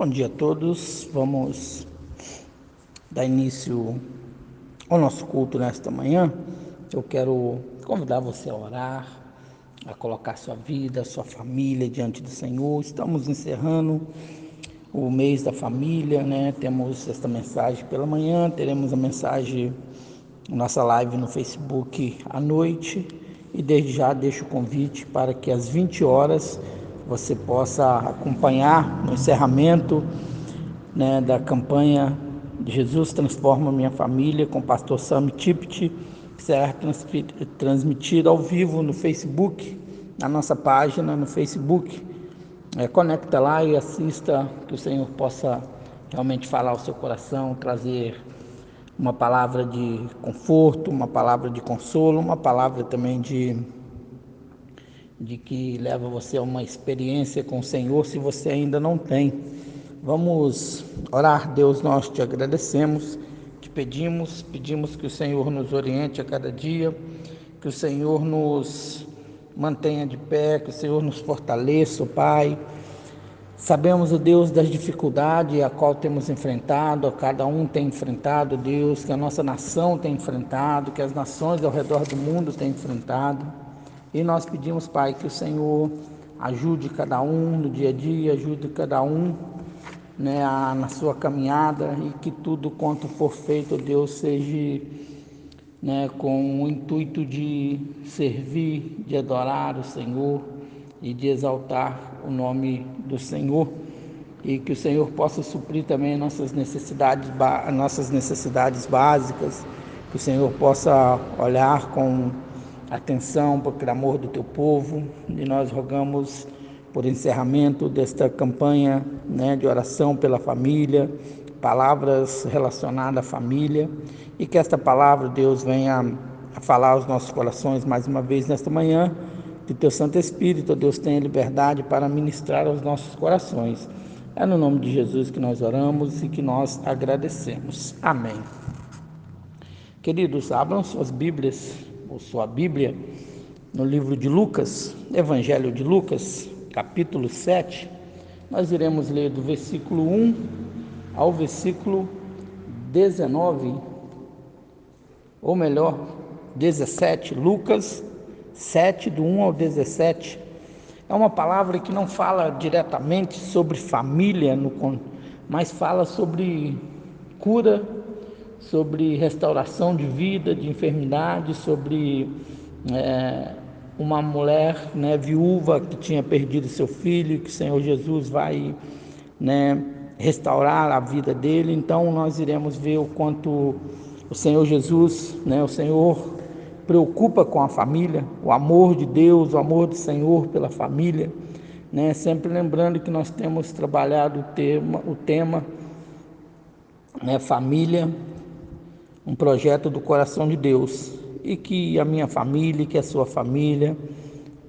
Bom dia a todos. Vamos dar início ao nosso culto nesta manhã. Eu quero convidar você a orar, a colocar sua vida, sua família diante do Senhor. Estamos encerrando o mês da família, né? Temos esta mensagem pela manhã, teremos a mensagem nossa live no Facebook à noite e desde já deixo o convite para que às 20 horas você possa acompanhar no encerramento né, da campanha Jesus Transforma Minha Família com o pastor Sam Tipit, que será transmitido ao vivo no Facebook, na nossa página no Facebook. É, conecta lá e assista, que o Senhor possa realmente falar ao seu coração, trazer uma palavra de conforto, uma palavra de consolo, uma palavra também de de que leva você a uma experiência com o Senhor se você ainda não tem. Vamos orar, Deus, nós te agradecemos, te pedimos, pedimos que o Senhor nos oriente a cada dia, que o Senhor nos mantenha de pé, que o Senhor nos fortaleça, Pai. Sabemos, o Deus, das dificuldades a qual temos enfrentado, a cada um tem enfrentado, Deus, que a nossa nação tem enfrentado, que as nações ao redor do mundo têm enfrentado. E nós pedimos, Pai, que o Senhor ajude cada um no dia a dia, ajude cada um né, a, na sua caminhada e que tudo quanto for feito, Deus, seja né, com o intuito de servir, de adorar o Senhor e de exaltar o nome do Senhor. E que o Senhor possa suprir também nossas necessidades, nossas necessidades básicas, que o Senhor possa olhar com atenção para o clamor do teu povo e nós rogamos por encerramento desta campanha né, de oração pela família, palavras relacionadas à família e que esta palavra, Deus, venha a falar aos nossos corações mais uma vez nesta manhã, que teu Santo Espírito, Deus, tenha liberdade para ministrar aos nossos corações. É no nome de Jesus que nós oramos e que nós agradecemos. Amém. Queridos, abram suas Bíblias ou sua Bíblia, no livro de Lucas, Evangelho de Lucas, capítulo 7, nós iremos ler do versículo 1 ao versículo 19, ou melhor, 17, Lucas 7, do 1 ao 17. É uma palavra que não fala diretamente sobre família, mas fala sobre cura sobre restauração de vida, de enfermidade, sobre é, uma mulher né, viúva que tinha perdido seu filho, que o Senhor Jesus vai né, restaurar a vida dele. Então nós iremos ver o quanto o Senhor Jesus, né, o Senhor preocupa com a família, o amor de Deus, o amor do Senhor pela família. Né? Sempre lembrando que nós temos trabalhado o tema, o tema né, família um projeto do coração de Deus e que a minha família, que a sua família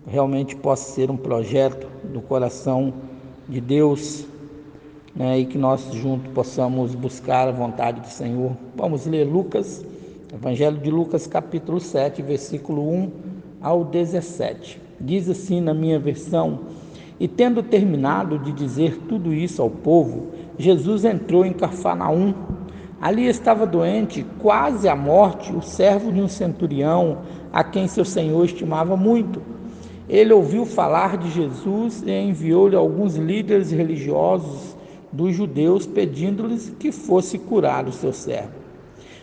realmente possa ser um projeto do coração de Deus né, e que nós juntos possamos buscar a vontade do Senhor. Vamos ler Lucas, Evangelho de Lucas, capítulo 7, versículo 1 ao 17. Diz assim na minha versão: E tendo terminado de dizer tudo isso ao povo, Jesus entrou em Cafarnaum Ali estava doente, quase à morte, o servo de um centurião, a quem seu senhor estimava muito. Ele ouviu falar de Jesus e enviou-lhe alguns líderes religiosos dos judeus, pedindo-lhes que fosse curado o seu servo.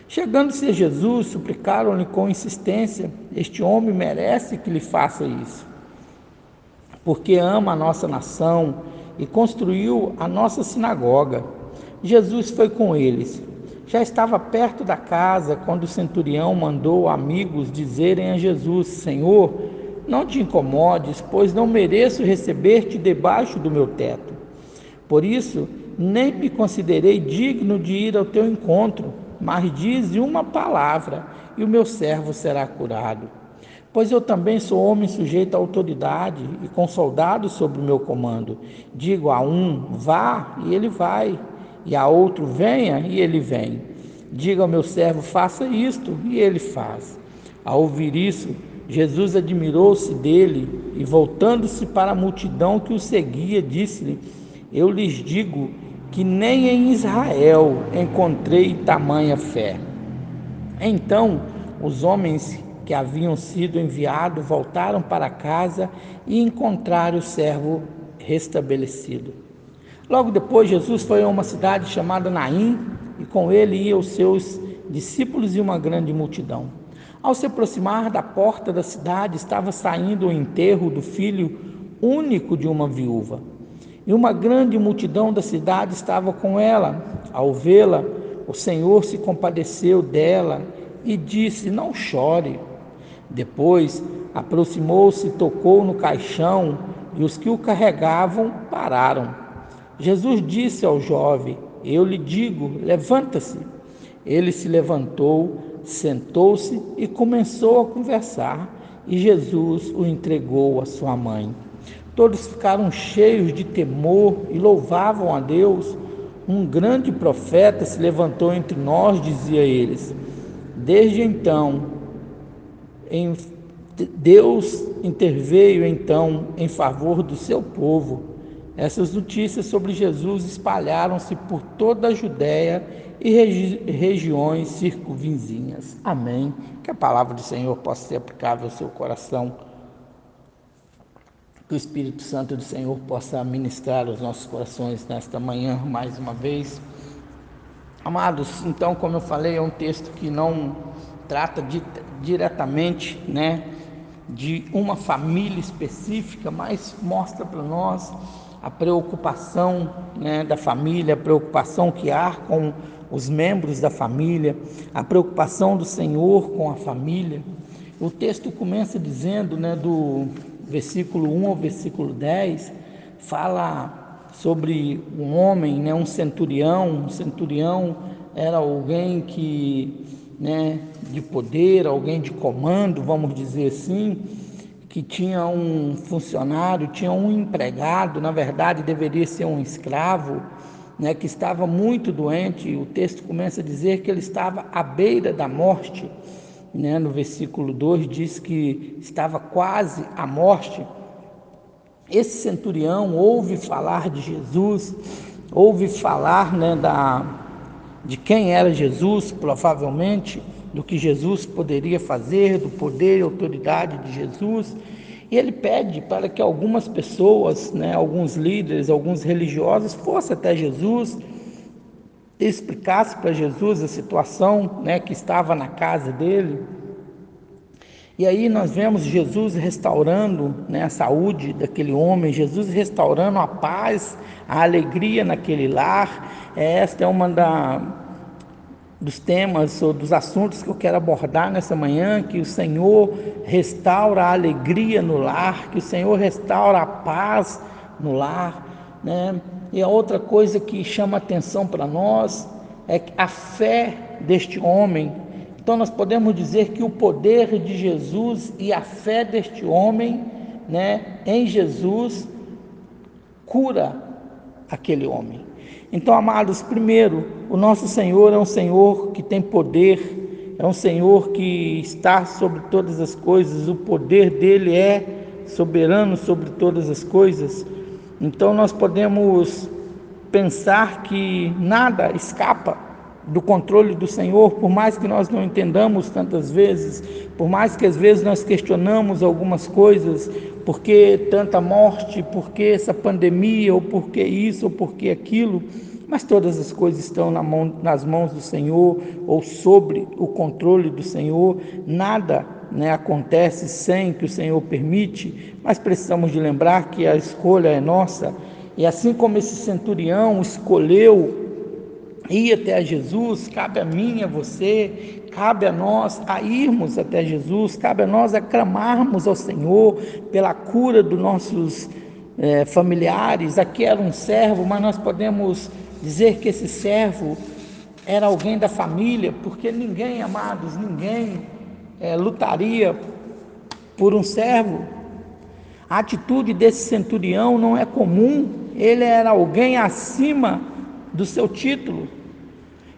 Chegando-se a Jesus, suplicaram-lhe com insistência: Este homem merece que lhe faça isso, porque ama a nossa nação e construiu a nossa sinagoga. Jesus foi com eles. Já estava perto da casa quando o centurião mandou amigos dizerem a Jesus: Senhor, não te incomodes, pois não mereço receber-te debaixo do meu teto. Por isso, nem me considerei digno de ir ao teu encontro, mas dize uma palavra e o meu servo será curado. Pois eu também sou homem sujeito à autoridade e com soldados sob o meu comando. Digo a um, vá, e ele vai e a outro venha e ele vem. Diga ao meu servo, faça isto, e ele faz. Ao ouvir isso, Jesus admirou-se dele e, voltando-se para a multidão que o seguia, disse-lhe: Eu lhes digo que nem em Israel encontrei tamanha fé. Então os homens que haviam sido enviados voltaram para casa e encontraram o servo restabelecido. Logo depois, Jesus foi a uma cidade chamada Naim e com ele iam os seus discípulos e uma grande multidão. Ao se aproximar da porta da cidade, estava saindo o enterro do filho único de uma viúva. E uma grande multidão da cidade estava com ela. Ao vê-la, o Senhor se compadeceu dela e disse: Não chore. Depois aproximou-se, tocou no caixão e os que o carregavam pararam. Jesus disse ao jovem: Eu lhe digo, levanta-se. Ele se levantou, sentou-se e começou a conversar, e Jesus o entregou à sua mãe. Todos ficaram cheios de temor e louvavam a Deus. Um grande profeta se levantou entre nós, dizia eles. Desde então, Deus interveio então em favor do seu povo. Essas notícias sobre Jesus espalharam-se por toda a Judéia e regi regiões circunvizinhas. Amém. Que a palavra do Senhor possa ser aplicável ao seu coração. Que o Espírito Santo do Senhor possa ministrar os nossos corações nesta manhã mais uma vez. Amados, então, como eu falei, é um texto que não trata de, diretamente, né, de uma família específica, mas mostra para nós a preocupação né, da família, a preocupação que há com os membros da família, a preocupação do Senhor com a família. O texto começa dizendo, né, do versículo 1 ao versículo 10, fala sobre um homem, né, um centurião. Um centurião era alguém que né, de poder, alguém de comando, vamos dizer assim, que tinha um funcionário, tinha um empregado, na verdade deveria ser um escravo, né, que estava muito doente. O texto começa a dizer que ele estava à beira da morte. Né, no versículo 2 diz que estava quase à morte. Esse centurião ouve falar de Jesus, ouve falar né, da, de quem era Jesus, provavelmente, do que Jesus poderia fazer, do poder e autoridade de Jesus. E ele pede para que algumas pessoas, né, alguns líderes, alguns religiosos, fossem até Jesus, explicasse para Jesus a situação né, que estava na casa dele. E aí nós vemos Jesus restaurando né, a saúde daquele homem, Jesus restaurando a paz, a alegria naquele lar. Esta é uma da, dos temas ou dos assuntos que eu quero abordar nessa manhã, que o Senhor restaura a alegria no lar, que o Senhor restaura a paz no lar. Né? E a outra coisa que chama atenção para nós é a fé deste homem então nós podemos dizer que o poder de Jesus e a fé deste homem, né, em Jesus cura aquele homem. Então, amados, primeiro, o nosso Senhor é um Senhor que tem poder, é um Senhor que está sobre todas as coisas, o poder dele é soberano sobre todas as coisas. Então nós podemos pensar que nada escapa do controle do Senhor, por mais que nós não entendamos tantas vezes, por mais que às vezes nós questionamos algumas coisas, por que tanta morte, por que essa pandemia, ou por que isso, ou por que aquilo, mas todas as coisas estão na mão, nas mãos do Senhor ou sobre o controle do Senhor, nada né, acontece sem que o Senhor permite, mas precisamos de lembrar que a escolha é nossa, e assim como esse centurião escolheu ir até Jesus, cabe a mim, a você, cabe a nós a irmos até Jesus, cabe a nós a clamarmos ao Senhor pela cura dos nossos é, familiares. Aqui era um servo, mas nós podemos dizer que esse servo era alguém da família, porque ninguém, amados, ninguém é, lutaria por um servo. A atitude desse centurião não é comum, ele era alguém acima do seu título.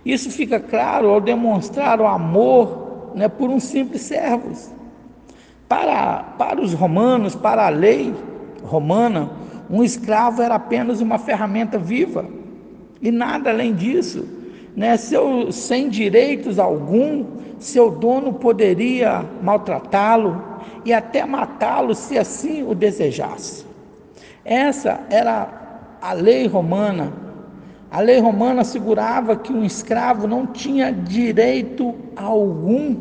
Isso fica claro ao demonstrar o amor né, por um simples servo. Para, para os romanos, para a lei romana, um escravo era apenas uma ferramenta viva. e nada além disso. Né? Seu, sem direitos algum, seu dono poderia maltratá-lo e até matá-lo se assim o desejasse. Essa era a lei romana. A lei romana assegurava que um escravo não tinha direito algum.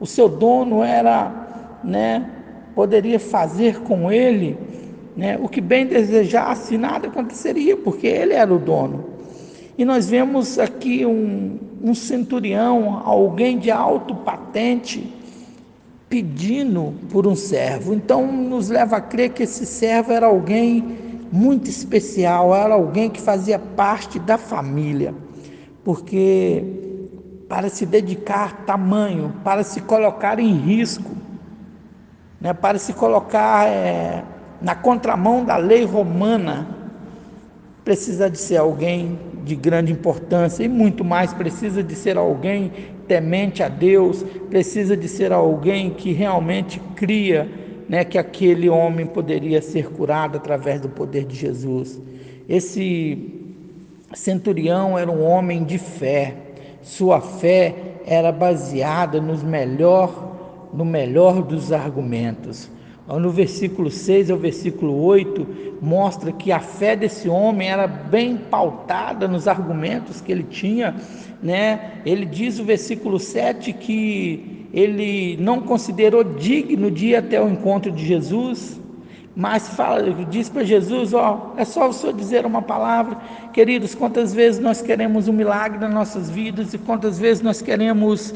O seu dono era, né, poderia fazer com ele né, o que bem desejasse, nada aconteceria, porque ele era o dono. E nós vemos aqui um, um centurião, alguém de alto patente, pedindo por um servo. Então nos leva a crer que esse servo era alguém muito especial, era alguém que fazia parte da família, porque para se dedicar tamanho, para se colocar em risco, né, para se colocar é, na contramão da lei romana, precisa de ser alguém de grande importância e muito mais, precisa de ser alguém temente a Deus, precisa de ser alguém que realmente cria né, que aquele homem poderia ser curado através do poder de Jesus. Esse centurião era um homem de fé, sua fé era baseada nos melhor no melhor dos argumentos. No versículo 6 ao versículo 8, mostra que a fé desse homem era bem pautada nos argumentos que ele tinha, né? Ele diz o versículo 7 que ele não considerou digno de ir até o encontro de Jesus, mas fala, diz para Jesus, ó, é só o Senhor dizer uma palavra. Queridos, quantas vezes nós queremos um milagre nas nossas vidas e quantas vezes nós queremos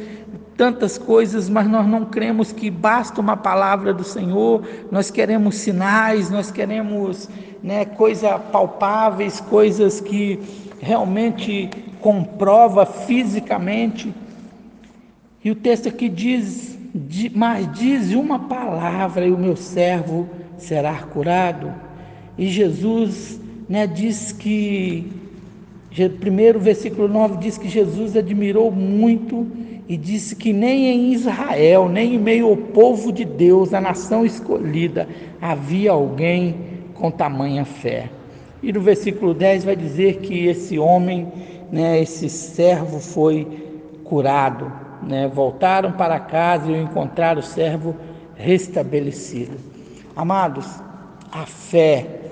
tantas coisas, mas nós não cremos que basta uma palavra do Senhor, nós queremos sinais, nós queremos né, coisas palpáveis, coisas que realmente comprova fisicamente. E o texto aqui diz, mas diz uma palavra e o meu servo será curado. E Jesus né, diz que, primeiro versículo 9 diz que Jesus admirou muito e disse que nem em Israel, nem em meio ao povo de Deus, a nação escolhida, havia alguém com tamanha fé. E no versículo 10 vai dizer que esse homem, né, esse servo foi curado, né, voltaram para casa e encontraram o servo restabelecido. Amados, a fé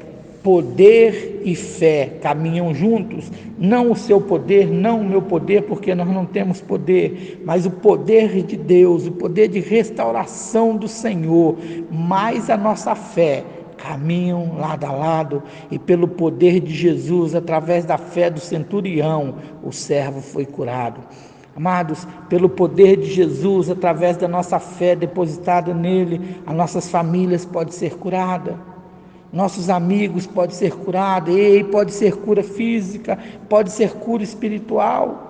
Poder e fé caminham juntos, não o seu poder, não o meu poder, porque nós não temos poder, mas o poder de Deus, o poder de restauração do Senhor, mais a nossa fé caminham lado a lado e pelo poder de Jesus, através da fé do centurião, o servo foi curado. Amados, pelo poder de Jesus, através da nossa fé depositada nele, as nossas famílias podem ser curadas nossos amigos pode ser curado, ei, pode ser cura física, pode ser cura espiritual.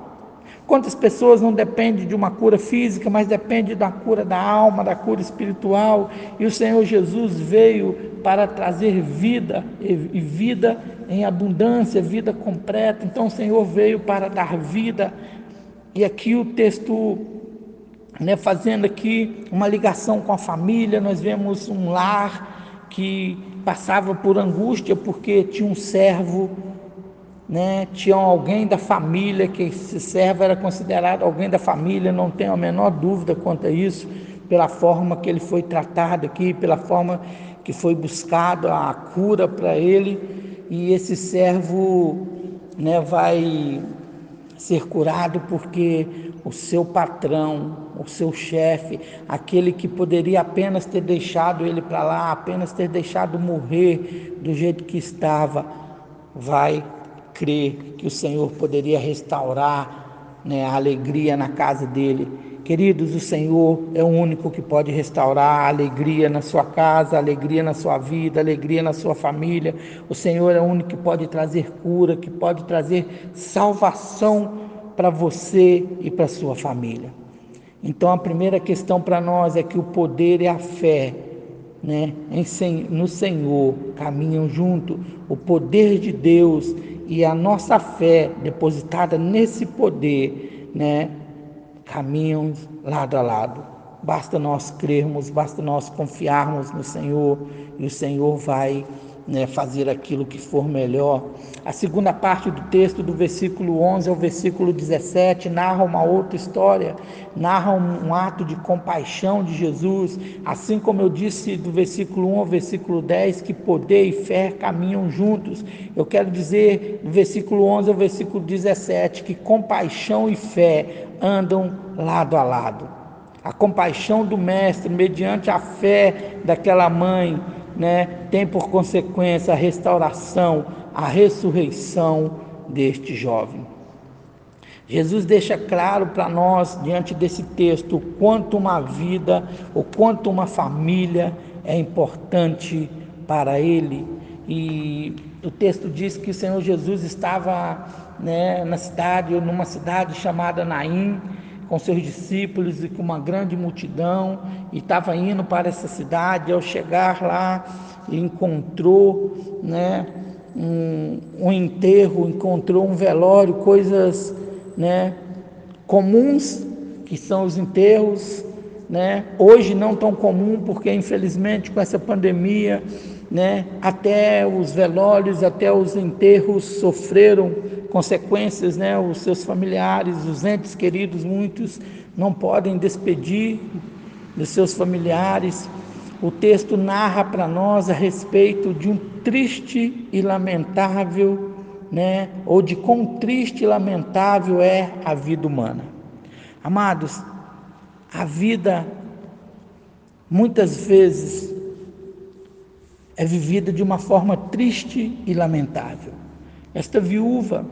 Quantas pessoas não dependem de uma cura física, mas dependem da cura da alma, da cura espiritual? E o Senhor Jesus veio para trazer vida e vida em abundância, vida completa. Então o Senhor veio para dar vida. E aqui o texto, né, fazendo aqui uma ligação com a família, nós vemos um lar que passava por angústia porque tinha um servo, né? tinha alguém da família, que esse servo era considerado alguém da família, não tenho a menor dúvida quanto a isso, pela forma que ele foi tratado aqui, pela forma que foi buscado a cura para ele, e esse servo né, vai ser curado porque o seu patrão, o seu chefe, aquele que poderia apenas ter deixado ele para lá, apenas ter deixado morrer do jeito que estava, vai crer que o Senhor poderia restaurar né, a alegria na casa dele. Queridos, o Senhor é o único que pode restaurar a alegria na sua casa, a alegria na sua vida, a alegria na sua família. O Senhor é o único que pode trazer cura, que pode trazer salvação para você e para sua família. Então a primeira questão para nós é que o poder e a fé né, no Senhor caminham junto, o poder de Deus e a nossa fé depositada nesse poder, né, caminham lado a lado. Basta nós crermos, basta nós confiarmos no Senhor e o Senhor vai né, fazer aquilo que for melhor. A segunda parte do texto, do versículo 11 ao versículo 17, narra uma outra história, narra um, ato de compaixão de Jesus, assim como eu disse do versículo 1 ao versículo 10, que poder e fé caminham juntos. Eu quero dizer do versículo 11 ao versículo 17 que compaixão e fé andam lado a lado. A compaixão do Mestre, mediante a fé daquela mãe, né, tem por consequência a restauração, a ressurreição deste jovem. Jesus deixa claro para nós, diante desse texto, o quanto uma vida, o quanto uma família é importante para ele. E o texto diz que o Senhor Jesus estava né, na cidade, numa cidade chamada Naim, com seus discípulos e com uma grande multidão, e estava indo para essa cidade. Ao chegar lá, encontrou né, um, um enterro, encontrou um velório, coisas né, comuns que são os enterros, né, hoje não tão comum, porque infelizmente com essa pandemia, né, até os velórios, até os enterros sofreram consequências, né? Os seus familiares, os entes queridos, muitos não podem despedir dos seus familiares. O texto narra para nós a respeito de um triste e lamentável, né? Ou de quão triste e lamentável é a vida humana. Amados, a vida muitas vezes é vivida de uma forma triste e lamentável. Esta viúva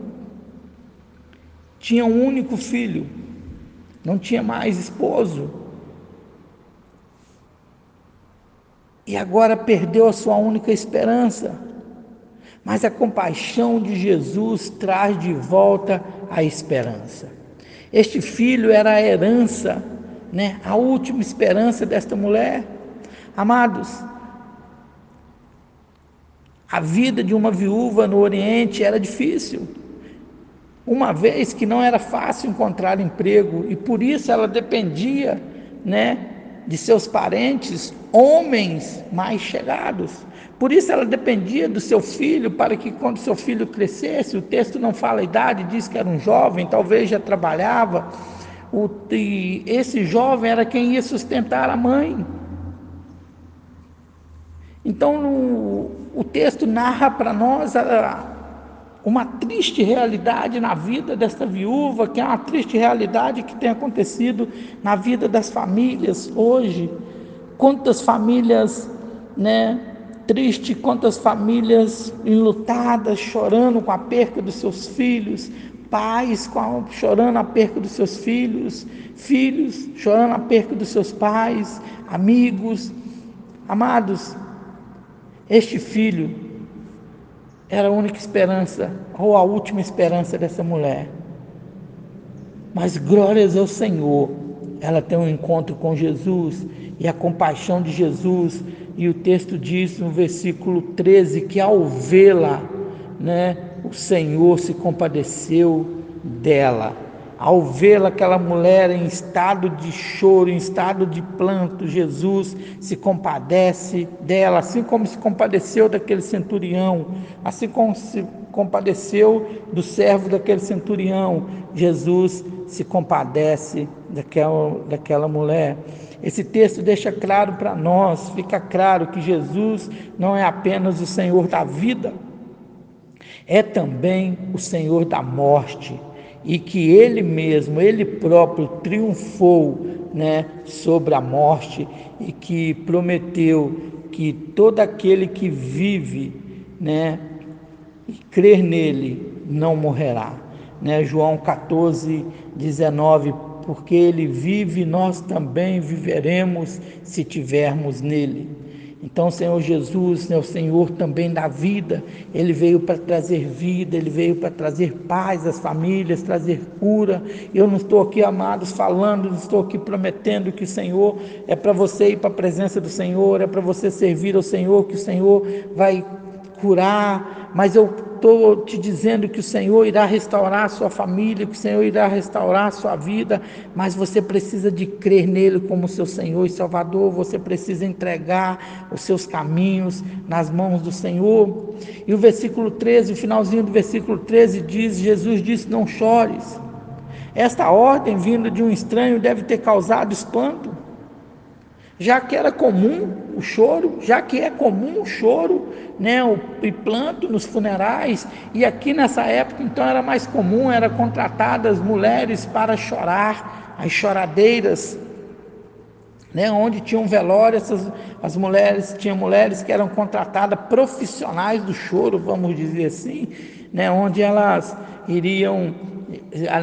tinha um único filho, não tinha mais esposo. E agora perdeu a sua única esperança. Mas a compaixão de Jesus traz de volta a esperança. Este filho era a herança, né, a última esperança desta mulher. Amados, a vida de uma viúva no Oriente era difícil uma vez que não era fácil encontrar emprego e por isso ela dependia, né, de seus parentes, homens mais chegados. Por isso ela dependia do seu filho para que quando seu filho crescesse, o texto não fala a idade, diz que era um jovem, talvez já trabalhava. O, e esse jovem era quem ia sustentar a mãe. Então no, o texto narra para nós a, uma triste realidade na vida desta viúva, que é uma triste realidade que tem acontecido na vida das famílias hoje. Quantas famílias, né, triste, quantas famílias enlutadas, chorando com a perca dos seus filhos, pais a, chorando a perca dos seus filhos, filhos chorando a perca dos seus pais, amigos. Amados, este filho era a única esperança, ou a última esperança dessa mulher. Mas glórias ao Senhor, ela tem um encontro com Jesus e a compaixão de Jesus, e o texto diz no versículo 13 que ao vê-la, né, o Senhor se compadeceu dela ao vê-la, aquela mulher em estado de choro, em estado de planto, Jesus se compadece dela, assim como se compadeceu daquele centurião, assim como se compadeceu do servo daquele centurião, Jesus se compadece daquela, daquela mulher. Esse texto deixa claro para nós, fica claro que Jesus não é apenas o Senhor da vida, é também o Senhor da morte e que ele mesmo, ele próprio triunfou, né, sobre a morte e que prometeu que todo aquele que vive, né, e crer nele não morrerá, né? João 14, 19, porque ele vive, nós também viveremos se tivermos nele. Então, Senhor Jesus, é o Senhor também da vida, Ele veio para trazer vida, Ele veio para trazer paz às famílias, trazer cura. Eu não estou aqui, amados, falando, não estou aqui prometendo que o Senhor é para você ir para a presença do Senhor, é para você servir ao Senhor, que o Senhor vai curar, mas eu estou te dizendo que o Senhor irá restaurar a sua família, que o Senhor irá restaurar a sua vida, mas você precisa de crer nele como seu Senhor e Salvador, você precisa entregar os seus caminhos nas mãos do Senhor. E o versículo 13, o finalzinho do versículo 13 diz: Jesus disse: Não chores. Esta ordem vinda de um estranho deve ter causado espanto já que era comum o choro, já que é comum o choro, né, o planto nos funerais, e aqui nessa época então era mais comum, era contratadas mulheres para chorar, as choradeiras, né, onde tinham velório, essas, as mulheres, tinha mulheres que eram contratadas profissionais do choro, vamos dizer assim, né, onde elas iriam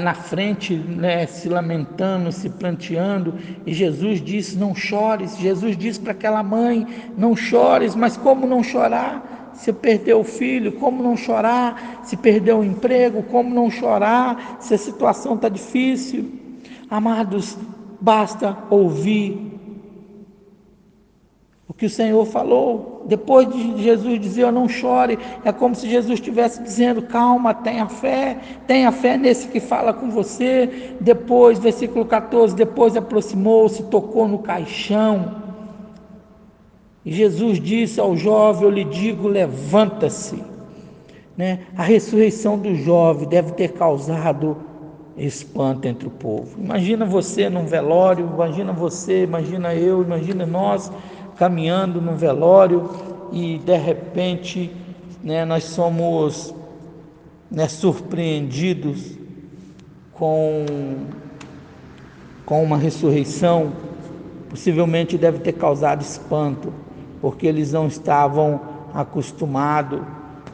na frente, né, se lamentando, se planteando, e Jesus disse: Não chores. Jesus disse para aquela mãe: Não chores, mas como não chorar? Se perdeu o filho, como não chorar? Se perdeu o emprego, como não chorar? Se a situação está difícil. Amados, basta ouvir que o Senhor falou, depois de Jesus dizer, eu não chore, é como se Jesus estivesse dizendo, calma, tenha fé, tenha fé nesse que fala com você. Depois, versículo 14, depois aproximou-se, tocou no caixão. E Jesus disse ao jovem, eu lhe digo, levanta-se. Né? A ressurreição do jovem deve ter causado espanto entre o povo. Imagina você num velório, imagina você, imagina eu, imagina nós caminhando no velório e de repente né, nós somos né, surpreendidos com, com uma ressurreição, possivelmente deve ter causado espanto, porque eles não estavam acostumados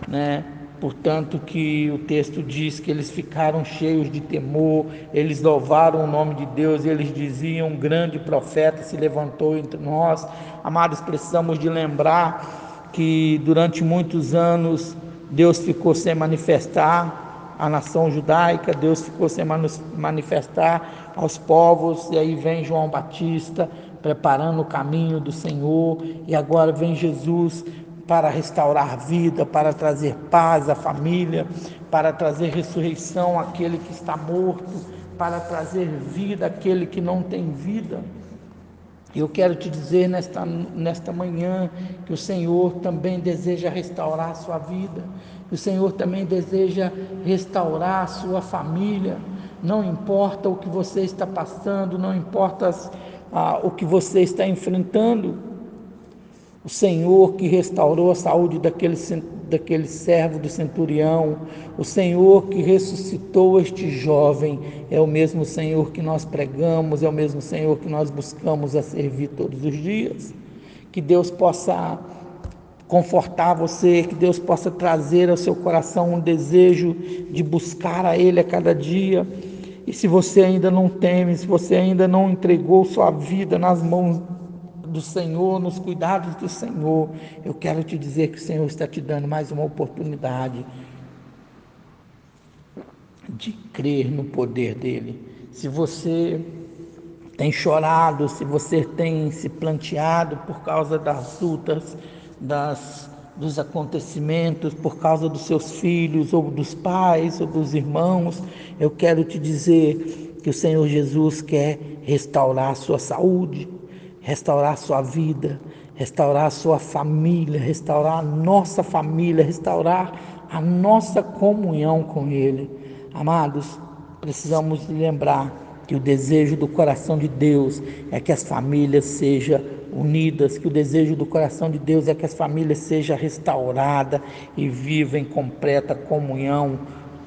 né, Portanto, que o texto diz que eles ficaram cheios de temor, eles louvaram o nome de Deus, eles diziam: um grande profeta se levantou entre nós. Amados, precisamos de lembrar que durante muitos anos Deus ficou sem manifestar a nação judaica, Deus ficou sem manifestar aos povos, e aí vem João Batista preparando o caminho do Senhor, e agora vem Jesus para restaurar vida, para trazer paz à família, para trazer ressurreição àquele que está morto, para trazer vida àquele que não tem vida. Eu quero te dizer nesta, nesta manhã que o Senhor também deseja restaurar a sua vida, que o Senhor também deseja restaurar a sua família. Não importa o que você está passando, não importa ah, o que você está enfrentando, o Senhor que restaurou a saúde daquele, daquele servo do centurião, o Senhor que ressuscitou este jovem, é o mesmo Senhor que nós pregamos, é o mesmo Senhor que nós buscamos a servir todos os dias. Que Deus possa confortar você, que Deus possa trazer ao seu coração um desejo de buscar a Ele a cada dia. E se você ainda não teme, se você ainda não entregou sua vida nas mãos do Senhor, nos cuidados do Senhor, eu quero te dizer que o Senhor está te dando mais uma oportunidade de crer no poder dele. Se você tem chorado, se você tem se planteado por causa das lutas, das, dos acontecimentos, por causa dos seus filhos, ou dos pais, ou dos irmãos, eu quero te dizer que o Senhor Jesus quer restaurar a sua saúde, restaurar a sua vida, restaurar a sua família, restaurar a nossa família, restaurar a nossa comunhão com Ele. Amados, precisamos lembrar que o desejo do coração de Deus é que as famílias sejam unidas, que o desejo do coração de Deus é que as famílias sejam restauradas e vivam em completa comunhão,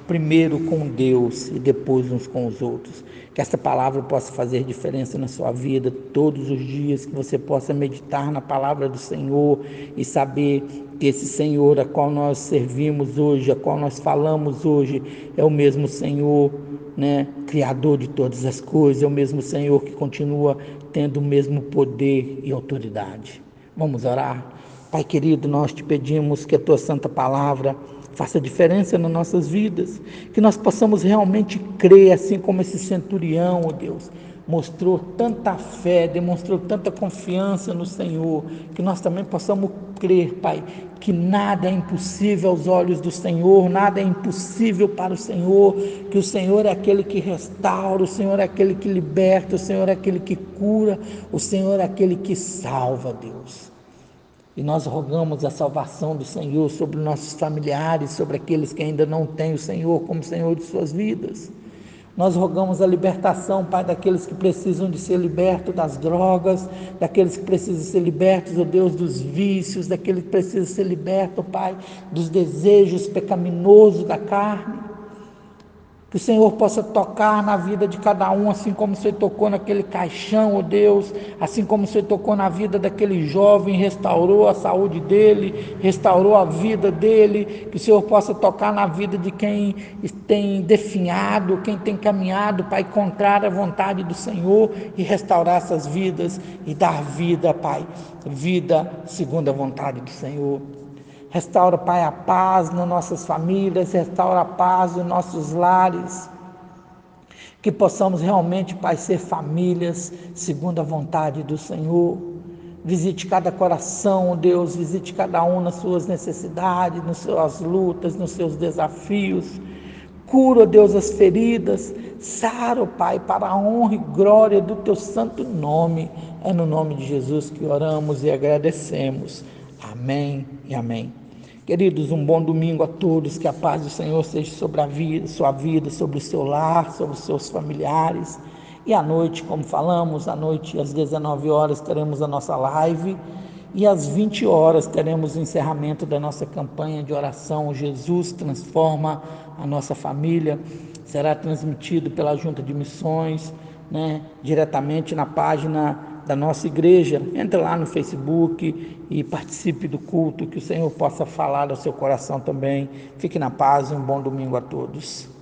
primeiro com Deus e depois uns com os outros. Que essa palavra possa fazer diferença na sua vida todos os dias, que você possa meditar na palavra do Senhor e saber que esse Senhor a qual nós servimos hoje, a qual nós falamos hoje, é o mesmo Senhor, né, criador de todas as coisas, é o mesmo Senhor que continua tendo o mesmo poder e autoridade. Vamos orar. Pai querido, nós te pedimos que a tua santa palavra faça diferença nas nossas vidas, que nós possamos realmente crer, assim como esse centurião, ó oh Deus, mostrou tanta fé, demonstrou tanta confiança no Senhor, que nós também possamos crer, Pai, que nada é impossível aos olhos do Senhor, nada é impossível para o Senhor, que o Senhor é aquele que restaura, o Senhor é aquele que liberta, o Senhor é aquele que cura, o Senhor é aquele que salva, Deus. E nós rogamos a salvação do Senhor sobre nossos familiares, sobre aqueles que ainda não têm o Senhor como Senhor de suas vidas. Nós rogamos a libertação, Pai, daqueles que precisam de ser libertos das drogas, daqueles que precisam ser libertos, ó oh Deus, dos vícios, daqueles que precisam ser libertos, Pai, dos desejos pecaminosos da carne. Que o Senhor possa tocar na vida de cada um, assim como Senhor tocou naquele caixão, ó oh Deus, assim como Senhor tocou na vida daquele jovem, restaurou a saúde dele, restaurou a vida dele. Que o Senhor possa tocar na vida de quem tem definhado, quem tem caminhado para encontrar a vontade do Senhor e restaurar essas vidas e dar vida, Pai, vida segundo a vontade do Senhor. Restaura, Pai, a paz nas nossas famílias, restaura a paz nos nossos lares. Que possamos realmente, Pai, ser famílias segundo a vontade do Senhor. Visite cada coração, Deus, visite cada um nas suas necessidades, nas suas lutas, nos seus desafios. Cura, Deus, as feridas. Sara, Pai, para a honra e glória do teu santo nome. É no nome de Jesus que oramos e agradecemos. Amém e amém. Queridos, um bom domingo a todos, que a paz do Senhor seja sobre a vida, sua vida, sobre o seu lar, sobre os seus familiares. E à noite, como falamos, à noite às 19 horas teremos a nossa live e às 20 horas teremos o encerramento da nossa campanha de oração Jesus transforma a nossa família. Será transmitido pela Junta de Missões, né, diretamente na página da nossa igreja. Entre lá no Facebook e participe do culto, que o Senhor possa falar ao seu coração também. Fique na paz e um bom domingo a todos.